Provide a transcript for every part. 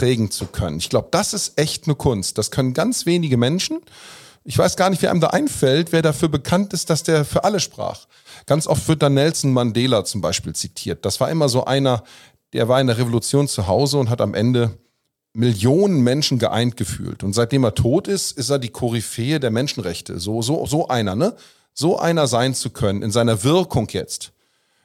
prägen zu können. Ich glaube, das ist echt eine Kunst. Das können ganz wenige Menschen. Ich weiß gar nicht, wer einem da einfällt, wer dafür bekannt ist, dass der für alle sprach. Ganz oft wird da Nelson Mandela zum Beispiel zitiert. Das war immer so einer, der war in der Revolution zu Hause und hat am Ende Millionen Menschen geeint gefühlt. Und seitdem er tot ist, ist er die Koryphäe der Menschenrechte. So, so, so einer, ne? So einer sein zu können, in seiner Wirkung jetzt.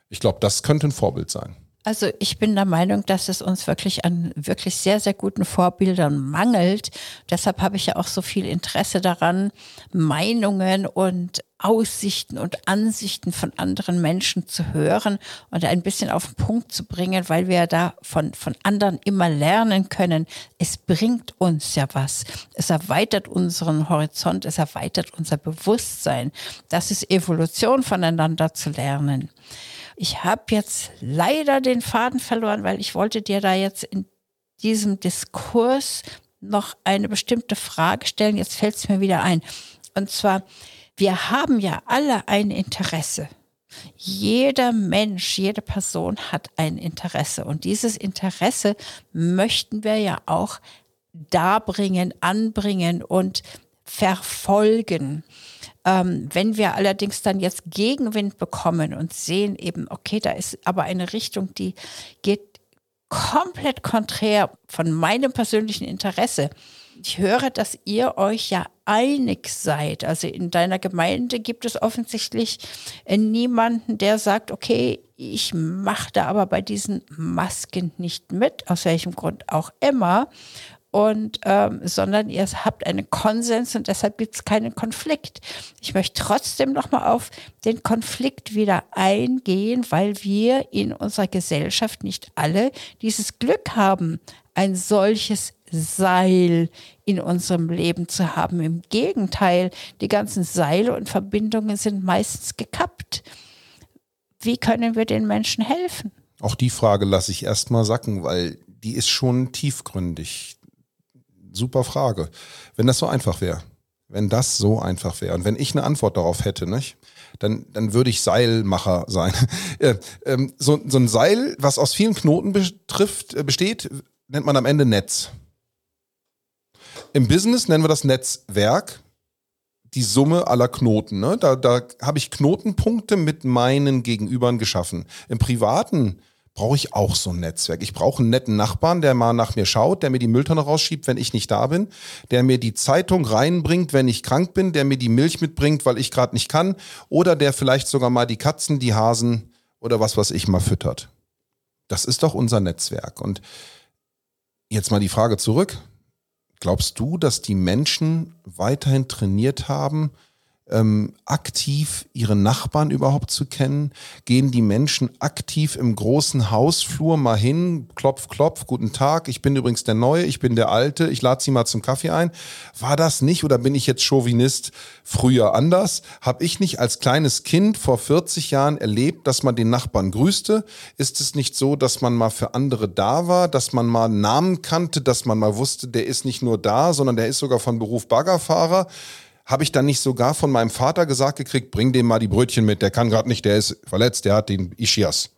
Ich glaube, das könnte ein Vorbild sein. Also ich bin der Meinung, dass es uns wirklich an wirklich sehr, sehr guten Vorbildern mangelt. Deshalb habe ich ja auch so viel Interesse daran, Meinungen und Aussichten und Ansichten von anderen Menschen zu hören und ein bisschen auf den Punkt zu bringen, weil wir da von, von anderen immer lernen können. Es bringt uns ja was. Es erweitert unseren Horizont, es erweitert unser Bewusstsein. Das ist Evolution voneinander zu lernen. Ich habe jetzt leider den Faden verloren, weil ich wollte dir da jetzt in diesem Diskurs noch eine bestimmte Frage stellen. Jetzt fällt es mir wieder ein. Und zwar, wir haben ja alle ein Interesse. Jeder Mensch, jede Person hat ein Interesse. Und dieses Interesse möchten wir ja auch darbringen, anbringen und verfolgen. Ähm, wenn wir allerdings dann jetzt Gegenwind bekommen und sehen eben, okay, da ist aber eine Richtung, die geht komplett konträr von meinem persönlichen Interesse. Ich höre, dass ihr euch ja einig seid. Also in deiner Gemeinde gibt es offensichtlich äh, niemanden, der sagt, okay, ich mache da aber bei diesen Masken nicht mit, aus welchem Grund auch immer und ähm, sondern ihr habt einen Konsens und deshalb gibt es keinen Konflikt. Ich möchte trotzdem nochmal auf den Konflikt wieder eingehen, weil wir in unserer Gesellschaft nicht alle dieses Glück haben, ein solches Seil in unserem Leben zu haben. Im Gegenteil, die ganzen Seile und Verbindungen sind meistens gekappt. Wie können wir den Menschen helfen? Auch die Frage lasse ich erstmal sacken, weil die ist schon tiefgründig super Frage. Wenn das so einfach wäre, wenn das so einfach wäre und wenn ich eine Antwort darauf hätte, nicht? Dann, dann würde ich Seilmacher sein. Äh, ähm, so, so ein Seil, was aus vielen Knoten betrifft, äh, besteht, nennt man am Ende Netz. Im Business nennen wir das Netzwerk, die Summe aller Knoten. Ne? Da, da habe ich Knotenpunkte mit meinen Gegenübern geschaffen. Im Privaten brauche ich auch so ein Netzwerk. Ich brauche einen netten Nachbarn, der mal nach mir schaut, der mir die Mülltonne rausschiebt, wenn ich nicht da bin, der mir die Zeitung reinbringt, wenn ich krank bin, der mir die Milch mitbringt, weil ich gerade nicht kann, oder der vielleicht sogar mal die Katzen, die Hasen oder was was ich mal füttert. Das ist doch unser Netzwerk. Und jetzt mal die Frage zurück. Glaubst du, dass die Menschen weiterhin trainiert haben, ähm, aktiv ihre Nachbarn überhaupt zu kennen? Gehen die Menschen aktiv im großen Hausflur mal hin, klopf, klopf, guten Tag, ich bin übrigens der Neue, ich bin der Alte, ich lade Sie mal zum Kaffee ein. War das nicht oder bin ich jetzt Chauvinist früher anders? Habe ich nicht als kleines Kind vor 40 Jahren erlebt, dass man den Nachbarn grüßte? Ist es nicht so, dass man mal für andere da war, dass man mal Namen kannte, dass man mal wusste, der ist nicht nur da, sondern der ist sogar von Beruf Baggerfahrer? Habe ich dann nicht sogar von meinem Vater gesagt gekriegt, bring dem mal die Brötchen mit, der kann gerade nicht, der ist verletzt, der hat den Ischias.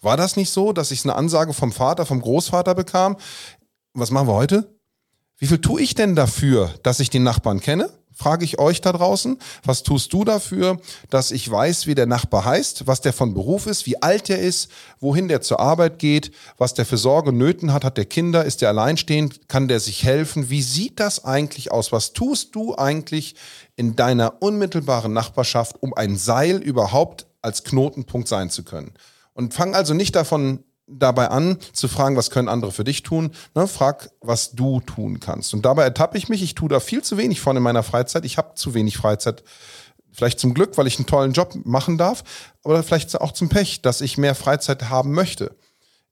War das nicht so, dass ich eine Ansage vom Vater, vom Großvater bekam? Was machen wir heute? Wie viel tue ich denn dafür, dass ich den Nachbarn kenne? Frage ich euch da draußen. Was tust du dafür, dass ich weiß, wie der Nachbar heißt, was der von Beruf ist, wie alt er ist, wohin der zur Arbeit geht, was der für Sorge Nöten hat, hat der Kinder, ist der alleinstehend, kann der sich helfen? Wie sieht das eigentlich aus? Was tust du eigentlich in deiner unmittelbaren Nachbarschaft, um ein Seil überhaupt als Knotenpunkt sein zu können? Und fang also nicht davon dabei an, zu fragen, was können andere für dich tun. Ne? Frag, was du tun kannst. Und dabei ertappe ich mich, ich tue da viel zu wenig von in meiner Freizeit. Ich habe zu wenig Freizeit. Vielleicht zum Glück, weil ich einen tollen Job machen darf, aber vielleicht auch zum Pech, dass ich mehr Freizeit haben möchte.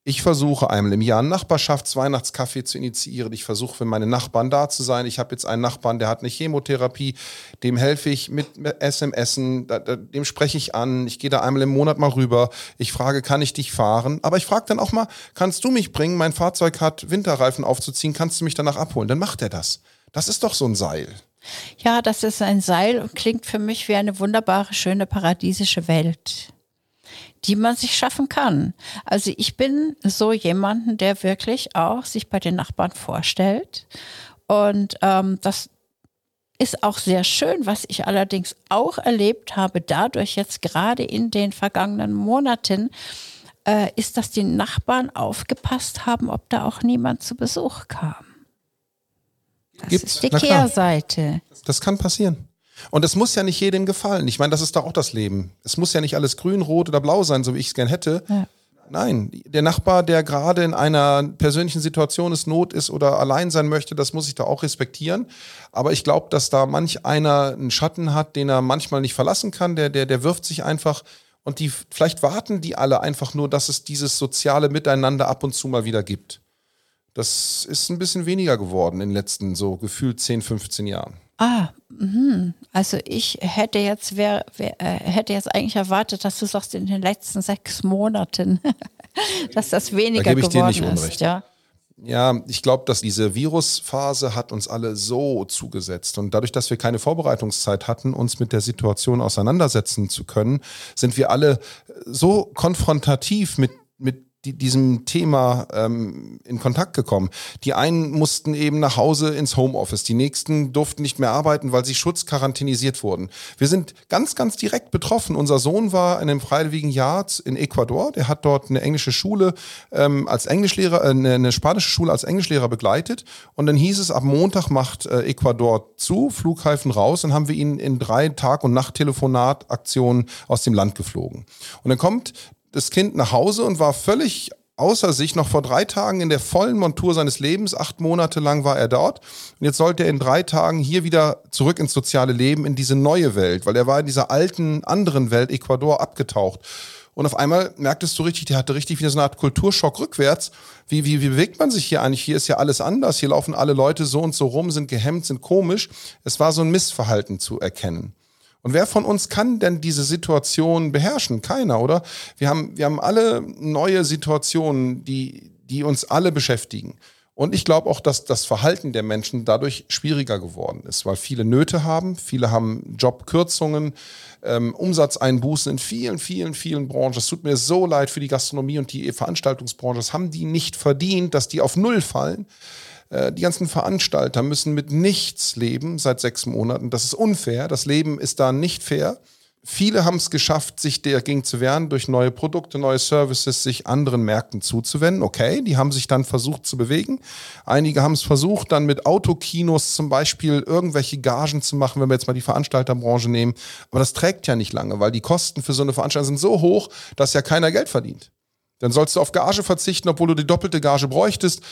Ich versuche einmal im Jahr einen Nachbarschaftsweihnachtskaffee zu initiieren. Ich versuche für meine Nachbarn da zu sein. Ich habe jetzt einen Nachbarn, der hat eine Chemotherapie. Dem helfe ich mit SMSen. Dem spreche ich an. Ich gehe da einmal im Monat mal rüber. Ich frage, kann ich dich fahren? Aber ich frage dann auch mal, kannst du mich bringen? Mein Fahrzeug hat Winterreifen aufzuziehen. Kannst du mich danach abholen? Dann macht er das. Das ist doch so ein Seil. Ja, das ist ein Seil und klingt für mich wie eine wunderbare, schöne, paradiesische Welt die man sich schaffen kann. Also ich bin so jemanden, der wirklich auch sich bei den Nachbarn vorstellt. Und ähm, das ist auch sehr schön, was ich allerdings auch erlebt habe, dadurch jetzt gerade in den vergangenen Monaten, äh, ist, dass die Nachbarn aufgepasst haben, ob da auch niemand zu Besuch kam. Das Gibt's? ist die Kehrseite. Das kann passieren. Und es muss ja nicht jedem gefallen. Ich meine, das ist doch auch das Leben. Es muss ja nicht alles grün, rot oder blau sein, so wie ich es gern hätte. Ja. Nein, der Nachbar, der gerade in einer persönlichen Situation ist, Not ist oder allein sein möchte, das muss ich da auch respektieren. Aber ich glaube, dass da manch einer einen Schatten hat, den er manchmal nicht verlassen kann. Der, der, der wirft sich einfach und die, vielleicht warten die alle einfach nur, dass es dieses soziale Miteinander ab und zu mal wieder gibt. Das ist ein bisschen weniger geworden in den letzten so gefühlt 10, 15 Jahren. Ah, mh. also ich hätte jetzt, wer, wer, äh, hätte jetzt eigentlich erwartet, dass du sagst, in den letzten sechs Monaten, dass das weniger da geworden ist. Unrecht. Ja. Ja, ich glaube, dass diese Virusphase hat uns alle so zugesetzt. Und dadurch, dass wir keine Vorbereitungszeit hatten, uns mit der Situation auseinandersetzen zu können, sind wir alle so konfrontativ mit die, diesem Thema ähm, in Kontakt gekommen. Die einen mussten eben nach Hause ins Homeoffice, die nächsten durften nicht mehr arbeiten, weil sie schutzquarantänisiert wurden. Wir sind ganz, ganz direkt betroffen. Unser Sohn war in einem freiwilligen Jahr in Ecuador, der hat dort eine englische Schule ähm, als Englischlehrer, äh, eine, spanische Schule als Englischlehrer begleitet und dann hieß es, ab Montag macht äh, Ecuador zu, Flughäfen raus, dann haben wir ihn in drei Tag- und Nacht-Telefonataktionen aus dem Land geflogen. Und dann kommt das Kind nach Hause und war völlig außer sich noch vor drei Tagen in der vollen Montur seines Lebens. Acht Monate lang war er dort. Und jetzt sollte er in drei Tagen hier wieder zurück ins soziale Leben, in diese neue Welt, weil er war in dieser alten, anderen Welt, Ecuador, abgetaucht. Und auf einmal merktest du richtig, der hatte richtig wieder so eine Art Kulturschock rückwärts. Wie, wie, wie bewegt man sich hier eigentlich? Hier ist ja alles anders. Hier laufen alle Leute so und so rum, sind gehemmt, sind komisch. Es war so ein Missverhalten zu erkennen. Und wer von uns kann denn diese Situation beherrschen? Keiner, oder? Wir haben, wir haben alle neue Situationen, die, die uns alle beschäftigen. Und ich glaube auch, dass das Verhalten der Menschen dadurch schwieriger geworden ist, weil viele Nöte haben, viele haben Jobkürzungen, ähm, Umsatzeinbußen in vielen, vielen, vielen Branchen. Es tut mir so leid für die Gastronomie und die Veranstaltungsbranche. Das haben die nicht verdient, dass die auf Null fallen. Äh, die ganzen Veranstalter müssen mit nichts leben seit sechs Monaten. Das ist unfair. Das Leben ist da nicht fair. Viele haben es geschafft, sich dagegen zu wehren, durch neue Produkte, neue Services, sich anderen Märkten zuzuwenden. Okay, die haben sich dann versucht zu bewegen. Einige haben es versucht, dann mit Autokinos zum Beispiel irgendwelche Gagen zu machen, wenn wir jetzt mal die Veranstalterbranche nehmen. Aber das trägt ja nicht lange, weil die Kosten für so eine Veranstaltung sind so hoch, dass ja keiner Geld verdient. Dann sollst du auf Gage verzichten, obwohl du die doppelte Gage bräuchtest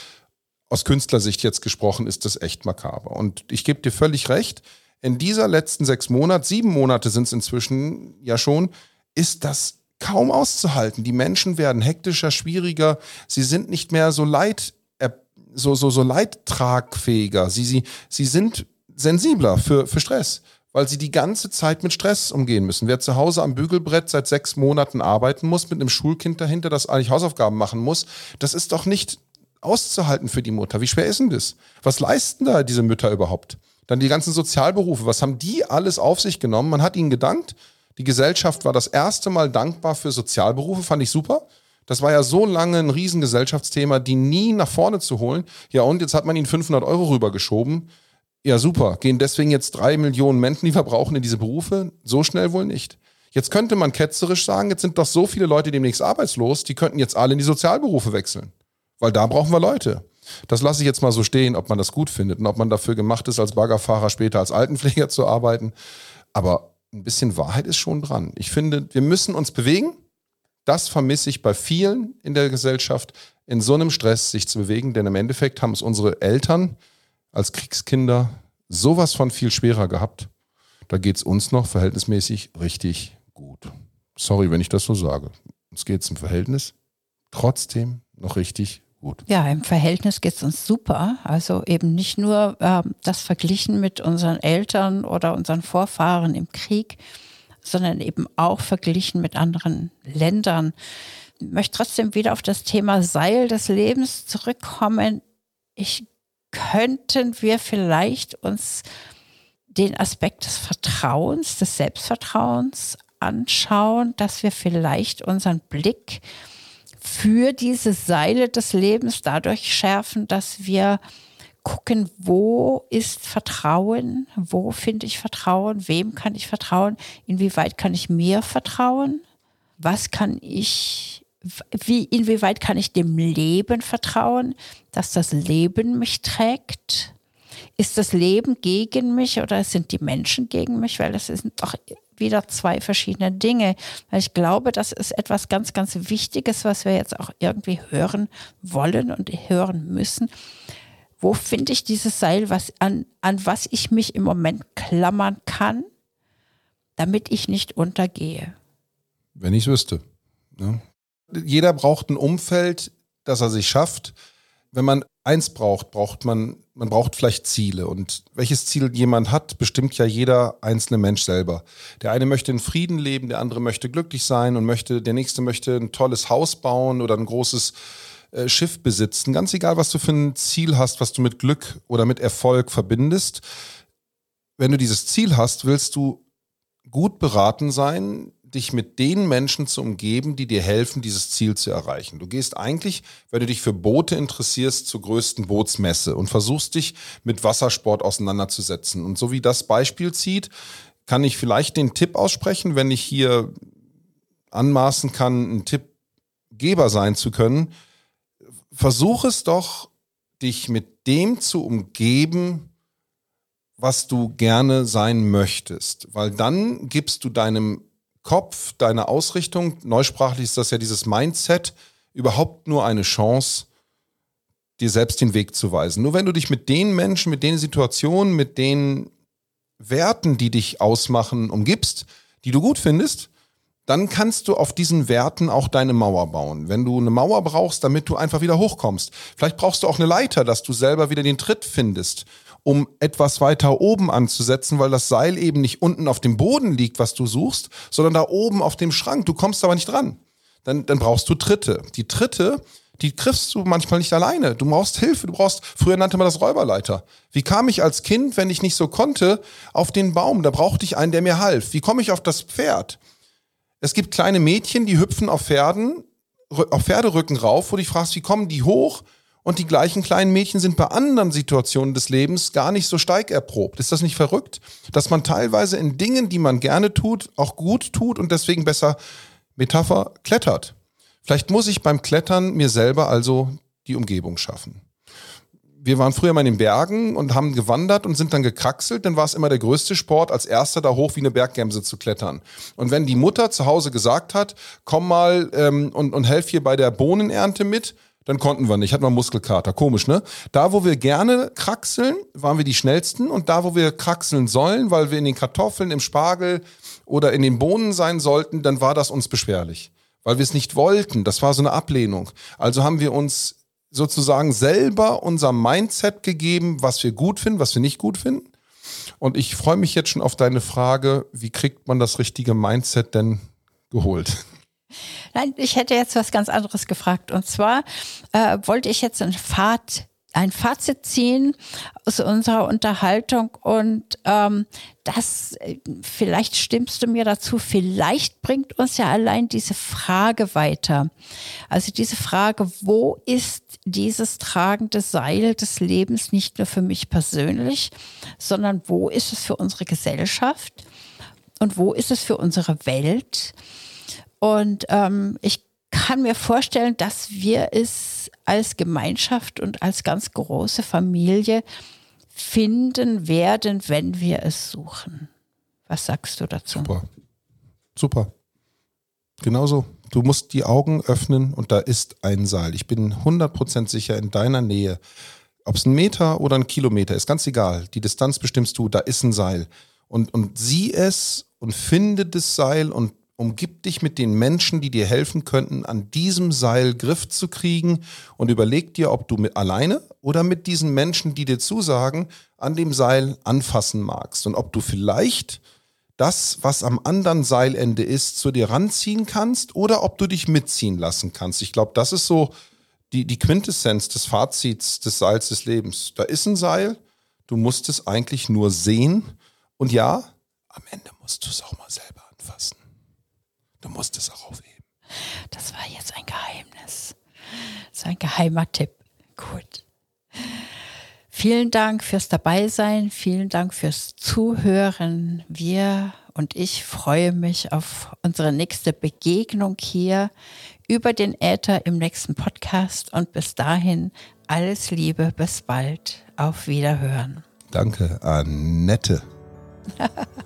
aus Künstlersicht jetzt gesprochen, ist das echt makaber. Und ich gebe dir völlig recht, in dieser letzten sechs Monate, sieben Monate sind es inzwischen ja schon, ist das kaum auszuhalten. Die Menschen werden hektischer, schwieriger, sie sind nicht mehr so leid, äh, so, so, so leidtragfähiger. Sie, sie, sie sind sensibler für, für Stress, weil sie die ganze Zeit mit Stress umgehen müssen. Wer zu Hause am Bügelbrett seit sechs Monaten arbeiten muss, mit einem Schulkind dahinter, das eigentlich Hausaufgaben machen muss, das ist doch nicht auszuhalten für die Mutter. Wie schwer ist denn das? Was leisten da diese Mütter überhaupt? Dann die ganzen Sozialberufe, was haben die alles auf sich genommen? Man hat ihnen gedankt. Die Gesellschaft war das erste Mal dankbar für Sozialberufe, fand ich super. Das war ja so lange ein Riesengesellschaftsthema, die nie nach vorne zu holen. Ja, und jetzt hat man ihnen 500 Euro rübergeschoben. Ja, super. Gehen deswegen jetzt drei Millionen Menschen, die verbrauchen in diese Berufe? So schnell wohl nicht. Jetzt könnte man ketzerisch sagen, jetzt sind doch so viele Leute demnächst arbeitslos, die könnten jetzt alle in die Sozialberufe wechseln. Weil da brauchen wir Leute. Das lasse ich jetzt mal so stehen, ob man das gut findet und ob man dafür gemacht ist, als Baggerfahrer später als Altenpfleger zu arbeiten. Aber ein bisschen Wahrheit ist schon dran. Ich finde, wir müssen uns bewegen. Das vermisse ich bei vielen in der Gesellschaft, in so einem Stress sich zu bewegen, denn im Endeffekt haben es unsere Eltern als Kriegskinder sowas von viel schwerer gehabt. Da geht es uns noch verhältnismäßig richtig gut. Sorry, wenn ich das so sage. Uns geht es im Verhältnis trotzdem noch richtig gut. Ja, im Verhältnis geht es uns super. Also eben nicht nur äh, das Verglichen mit unseren Eltern oder unseren Vorfahren im Krieg, sondern eben auch verglichen mit anderen Ländern. Ich möchte trotzdem wieder auf das Thema Seil des Lebens zurückkommen. Ich könnten wir vielleicht uns den Aspekt des Vertrauens, des Selbstvertrauens anschauen, dass wir vielleicht unseren Blick für diese Seile des Lebens dadurch schärfen, dass wir gucken, wo ist Vertrauen, wo finde ich Vertrauen, wem kann ich vertrauen, inwieweit kann ich mir vertrauen, was kann ich, wie, inwieweit kann ich dem Leben vertrauen, dass das Leben mich trägt. Ist das Leben gegen mich oder sind die Menschen gegen mich? Weil das sind doch wieder zwei verschiedene Dinge. Weil ich glaube, das ist etwas ganz, ganz Wichtiges, was wir jetzt auch irgendwie hören wollen und hören müssen. Wo finde ich dieses Seil, was, an, an was ich mich im Moment klammern kann, damit ich nicht untergehe? Wenn ich es wüsste. Ja. Ne? Jeder braucht ein Umfeld, das er sich schafft. Wenn man eins braucht, braucht man, man braucht vielleicht Ziele. Und welches Ziel jemand hat, bestimmt ja jeder einzelne Mensch selber. Der eine möchte in Frieden leben, der andere möchte glücklich sein und möchte, der nächste möchte ein tolles Haus bauen oder ein großes äh, Schiff besitzen. Ganz egal, was du für ein Ziel hast, was du mit Glück oder mit Erfolg verbindest. Wenn du dieses Ziel hast, willst du gut beraten sein, dich mit den Menschen zu umgeben, die dir helfen, dieses Ziel zu erreichen. Du gehst eigentlich, wenn du dich für Boote interessierst, zur größten Bootsmesse und versuchst dich mit Wassersport auseinanderzusetzen. Und so wie das Beispiel zieht, kann ich vielleicht den Tipp aussprechen, wenn ich hier anmaßen kann, ein Tippgeber sein zu können. Versuch es doch, dich mit dem zu umgeben, was du gerne sein möchtest, weil dann gibst du deinem Kopf, deine Ausrichtung, neusprachlich ist das ja dieses Mindset, überhaupt nur eine Chance, dir selbst den Weg zu weisen. Nur wenn du dich mit den Menschen, mit den Situationen, mit den Werten, die dich ausmachen, umgibst, die du gut findest, dann kannst du auf diesen Werten auch deine Mauer bauen. Wenn du eine Mauer brauchst, damit du einfach wieder hochkommst. Vielleicht brauchst du auch eine Leiter, dass du selber wieder den Tritt findest um etwas weiter oben anzusetzen, weil das Seil eben nicht unten auf dem Boden liegt, was du suchst, sondern da oben auf dem Schrank. Du kommst aber nicht dran. Dann, dann brauchst du Tritte. Die Tritte, die kriegst du manchmal nicht alleine. Du brauchst Hilfe. Du brauchst, früher nannte man das Räuberleiter. Wie kam ich als Kind, wenn ich nicht so konnte, auf den Baum? Da brauchte ich einen, der mir half. Wie komme ich auf das Pferd? Es gibt kleine Mädchen, die hüpfen auf Pferden, auf Pferderücken rauf, wo du dich fragst, wie kommen die hoch? Und die gleichen kleinen Mädchen sind bei anderen Situationen des Lebens gar nicht so steigerprobt. Ist das nicht verrückt? Dass man teilweise in Dingen, die man gerne tut, auch gut tut und deswegen besser Metapher klettert. Vielleicht muss ich beim Klettern mir selber also die Umgebung schaffen. Wir waren früher mal in den Bergen und haben gewandert und sind dann gekraxelt. Dann war es immer der größte Sport, als erster da hoch wie eine Berggemse zu klettern. Und wenn die Mutter zu Hause gesagt hat, komm mal ähm, und, und helf hier bei der Bohnenernte mit, dann konnten wir nicht, hatten wir Muskelkater. Komisch, ne? Da, wo wir gerne kraxeln, waren wir die schnellsten und da, wo wir kraxeln sollen, weil wir in den Kartoffeln, im Spargel oder in den Bohnen sein sollten, dann war das uns beschwerlich, weil wir es nicht wollten. Das war so eine Ablehnung. Also haben wir uns sozusagen selber unser Mindset gegeben, was wir gut finden, was wir nicht gut finden. Und ich freue mich jetzt schon auf deine Frage, wie kriegt man das richtige Mindset denn geholt? Nein, ich hätte jetzt was ganz anderes gefragt. Und zwar äh, wollte ich jetzt ein, Fahrt, ein Fazit ziehen aus unserer Unterhaltung und ähm, das, äh, vielleicht stimmst du mir dazu, vielleicht bringt uns ja allein diese Frage weiter. Also diese Frage, wo ist dieses tragende Seil des Lebens nicht nur für mich persönlich, sondern wo ist es für unsere Gesellschaft und wo ist es für unsere Welt? Und ähm, ich kann mir vorstellen, dass wir es als Gemeinschaft und als ganz große Familie finden werden, wenn wir es suchen. Was sagst du dazu? Super. Super. Genauso. Du musst die Augen öffnen und da ist ein Seil. Ich bin 100% sicher in deiner Nähe. Ob es ein Meter oder ein Kilometer ist, ganz egal. Die Distanz bestimmst du, da ist ein Seil. Und, und sieh es und finde das Seil und umgib dich mit den Menschen, die dir helfen könnten, an diesem Seil Griff zu kriegen und überleg dir, ob du mit alleine oder mit diesen Menschen, die dir zusagen, an dem Seil anfassen magst und ob du vielleicht das, was am anderen Seilende ist, zu dir ranziehen kannst oder ob du dich mitziehen lassen kannst. Ich glaube, das ist so die, die Quintessenz des Fazits des Seils des Lebens. Da ist ein Seil, du musst es eigentlich nur sehen und ja, am Ende musst du es auch mal selber anfassen. Du musst es auch aufheben. Das war jetzt ein Geheimnis. Ist ein geheimer Tipp. Gut. Vielen Dank fürs Dabeisein, vielen Dank fürs Zuhören. Wir und ich freue mich auf unsere nächste Begegnung hier über den Äther im nächsten Podcast und bis dahin alles Liebe, bis bald, auf Wiederhören. Danke, Annette.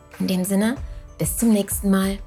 In dem Sinne, bis zum nächsten Mal.